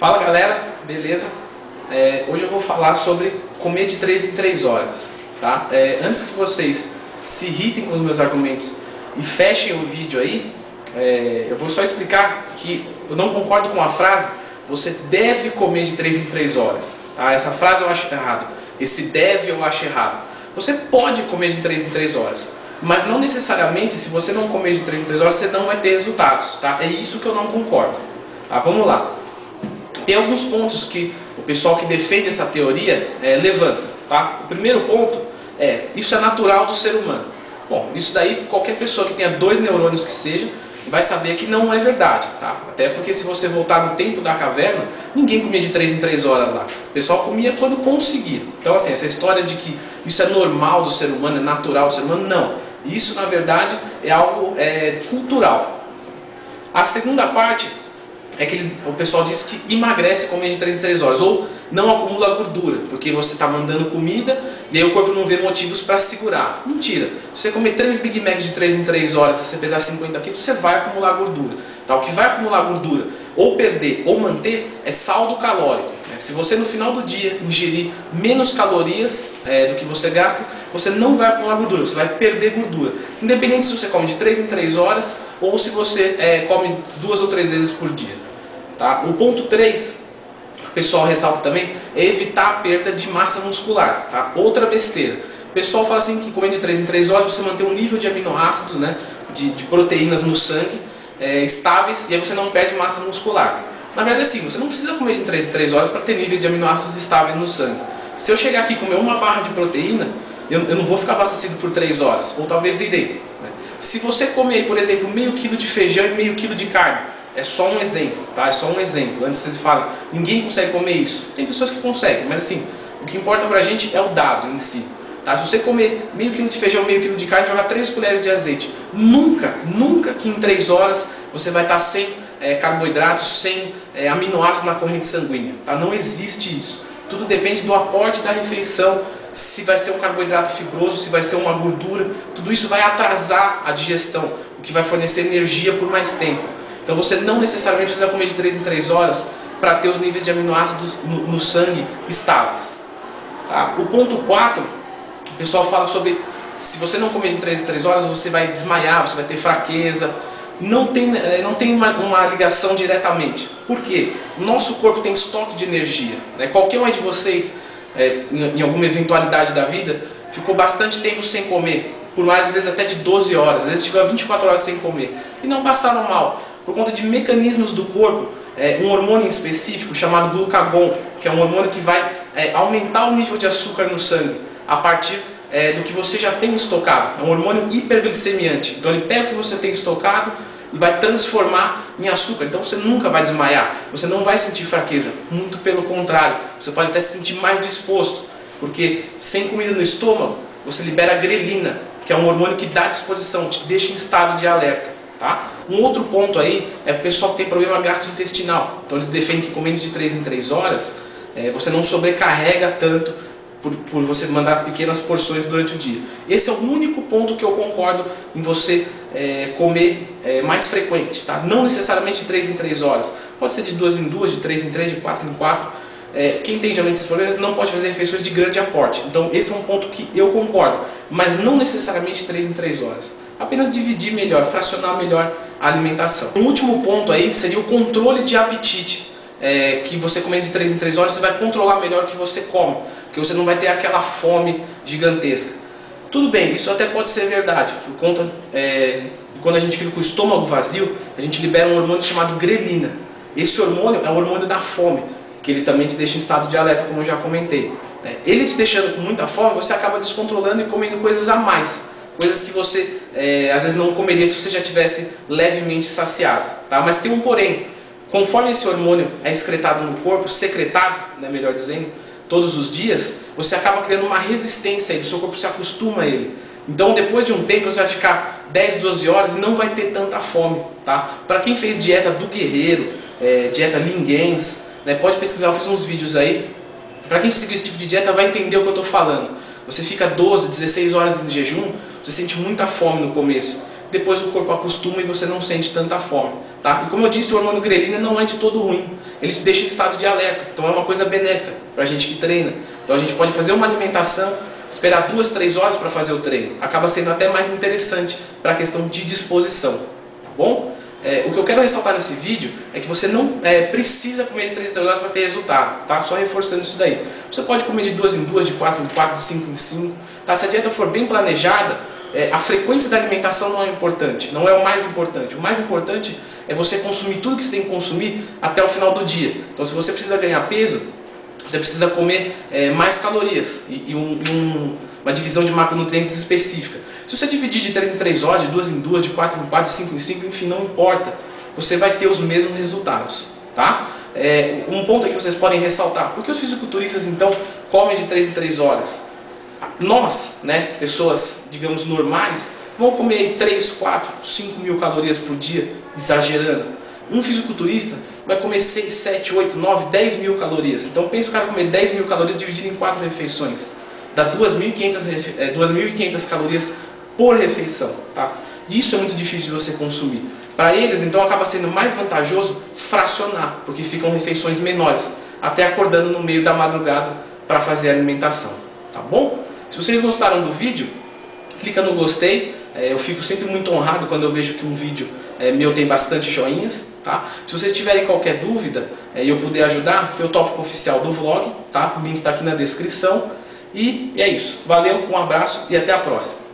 Fala galera, beleza? É, hoje eu vou falar sobre comer de 3 em 3 horas. Tá? É, antes que vocês se irritem com os meus argumentos e fechem o vídeo aí, é, eu vou só explicar que eu não concordo com a frase você deve comer de 3 em 3 horas. Tá? Essa frase eu acho errado. Esse deve eu acho errado. Você pode comer de 3 em 3 horas, mas não necessariamente se você não comer de 3 em 3 horas você não vai ter resultados. Tá? É isso que eu não concordo. Tá? Vamos lá. Tem alguns pontos que o pessoal que defende essa teoria é, levanta. Tá? O primeiro ponto é, isso é natural do ser humano. Bom, isso daí qualquer pessoa que tenha dois neurônios que seja, vai saber que não é verdade, tá? Até porque se você voltar no tempo da caverna, ninguém comia de 3 em 3 horas lá. O pessoal comia quando conseguia. Então assim, essa história de que isso é normal do ser humano, é natural do ser humano, não. Isso na verdade é algo é, cultural. A segunda parte é que ele, o pessoal diz que emagrece comer de 3 em 3 horas, ou não acumula gordura, porque você está mandando comida e aí o corpo não vê motivos para segurar. Mentira. Se você comer 3 Big Macs de 3 em 3 horas e você pesar 50 quilos, você vai acumular gordura. Tá? O que vai acumular gordura, ou perder ou manter, é saldo calórico. Né? Se você no final do dia ingerir menos calorias é, do que você gasta, você não vai acumular gordura, você vai perder gordura. Independente se você come de 3 em 3 horas ou se você é, come duas ou três vezes por dia. Tá? O ponto 3, o pessoal ressalta também, é evitar a perda de massa muscular. Tá? Outra besteira. O pessoal fala assim que comendo de 3 em 3 horas você mantém um nível de aminoácidos, né, de, de proteínas no sangue é, estáveis e aí você não perde massa muscular. Na verdade, assim, você não precisa comer de 3 em 3 horas para ter níveis de aminoácidos estáveis no sangue. Se eu chegar aqui e comer uma barra de proteína, eu, eu não vou ficar abastecido por 3 horas, ou talvez irei. Né? Se você comer, por exemplo, meio quilo de feijão e meio quilo de carne, é só um exemplo, tá? É só um exemplo. Antes vocês falam, ninguém consegue comer isso. Tem pessoas que conseguem, mas assim, o que importa pra gente é o dado em si. Tá? Se você comer meio quilo de feijão, meio quilo de carne, jogar três colheres de azeite, nunca, nunca que em três horas você vai estar sem é, carboidratos, sem é, aminoácidos na corrente sanguínea. Tá? Não existe isso. Tudo depende do aporte da refeição, se vai ser um carboidrato fibroso, se vai ser uma gordura. Tudo isso vai atrasar a digestão, o que vai fornecer energia por mais tempo. Então você não necessariamente precisa comer de 3 em 3 horas para ter os níveis de aminoácidos no, no sangue estáveis. Tá? O ponto 4, o pessoal fala sobre se você não comer de 3 em 3 horas, você vai desmaiar, você vai ter fraqueza. Não tem, eh, não tem uma, uma ligação diretamente. Por quê? Nosso corpo tem estoque de energia. Né? Qualquer um de vocês, é, em, alguma eventualidade da vida, ficou bastante tempo sem comer. Por mais, às vezes, até de 12 horas. Às vezes, ficou 24 horas sem comer. E não passaram mal por conta de mecanismos do corpo, é, um hormônio específico chamado glucagon, que é um hormônio que vai é, aumentar o nível de açúcar no sangue a partir é, do que você já tem estocado. É um hormônio hiperglicemiante. Então ele pega o que você tem estocado e vai transformar em açúcar. Então você nunca vai desmaiar, você não vai sentir fraqueza. Muito pelo contrário, você pode até se sentir mais disposto, porque sem comida no estômago você libera grelina, que é um hormônio que dá disposição, te deixa em estado de alerta. Tá? Um outro ponto aí é o pessoal que tem problema gastrointestinal. Então eles defendem que comendo de 3 em 3 horas, é, você não sobrecarrega tanto por, por, você mandar pequenas porções durante o dia. Esse é o único ponto que eu concordo em você é, comer é, mais frequente. Tá? Não necessariamente de 3 em 3 horas. Pode ser de 2 em 2, de 3 em 3, de 4 em 4. É, quem tem geralmente esses problemas não pode fazer refeições de grande aporte. Então esse é um ponto que eu concordo. Mas não necessariamente 3 em 3 horas apenas dividir melhor, fracionar melhor a alimentação. Um último ponto aí seria o controle de apetite, é, que você comendo de 3 em 3 horas, você vai controlar melhor o que você come, porque você não vai ter aquela fome gigantesca. Tudo bem, isso até pode ser verdade, por conta, é, quando a gente fica com o estômago vazio, a gente libera um hormônio chamado grelina. Esse hormônio é o hormônio da fome, que ele também te deixa em estado de alerta, como eu já comentei. É, ele te deixando com muita fome, você acaba descontrolando e comendo coisas a mais coisas que você é, às vezes não comeria se você já tivesse levemente saciado. Tá? Mas tem um porém, conforme esse hormônio é excretado no corpo, secretado, né, melhor dizendo, todos os dias, você acaba criando uma resistência aí, o seu corpo se acostuma a ele. Então depois de um tempo você vai ficar 10, 12 horas e não vai ter tanta fome. Tá? Para quem fez dieta do guerreiro, é, dieta Lingens, né, pode pesquisar, eu fiz uns vídeos aí. Para quem seguiu esse tipo de dieta vai entender o que eu estou falando. Você fica 12, 16 horas em jejum, você sente muita fome no começo. Depois o corpo acostuma e você não sente tanta fome. Tá? E como eu disse, o hormônio grelina não é de todo ruim. Ele te deixa em estado de alerta, então é uma coisa benéfica para a gente que treina. Então a gente pode fazer uma alimentação, esperar duas, três horas para fazer o treino. Acaba sendo até mais interessante para a questão de disposição. Tá bom? É, o que eu quero ressaltar nesse vídeo é que você não é, precisa comer de 3 horas para ter resultado, tá? Só reforçando isso daí. Você pode comer de 2 em 2, de 4 em 4, de 5 em 5. Tá? Se a dieta for bem planejada, é, a frequência da alimentação não é importante, não é o mais importante. O mais importante é você consumir tudo que você tem que consumir até o final do dia. Então, se você precisa ganhar peso, você precisa comer é, mais calorias e, e um, um, uma divisão de macronutrientes específica. Se você dividir de 3 em 3 horas, de 2 em 2, de 4 em 4, de 5 em 5, enfim, não importa. Você vai ter os mesmos resultados. Tá? É, um ponto que vocês podem ressaltar. Por que os fisiculturistas, então, comem de 3 em 3 horas? Nós, né, pessoas, digamos, normais, vão comer 3, 4, 5 mil calorias por dia, exagerando. Um fisiculturista vai comer 6, 7, 8, 9, 10 mil calorias. Então pensa o cara comer 10 mil calorias dividido em 4 refeições. Dá 2.500 2.500 calorias por refeição. Tá? Isso é muito difícil de você consumir. Para eles, então, acaba sendo mais vantajoso fracionar, porque ficam refeições menores, até acordando no meio da madrugada para fazer a alimentação. Tá bom? Se vocês gostaram do vídeo, clica no gostei. É, eu fico sempre muito honrado quando eu vejo que um vídeo é, meu tem bastante joinhas. Tá? Se vocês tiverem qualquer dúvida é, e eu puder ajudar, tem o tópico oficial do vlog, tá? o link está aqui na descrição. E é isso. Valeu, um abraço e até a próxima.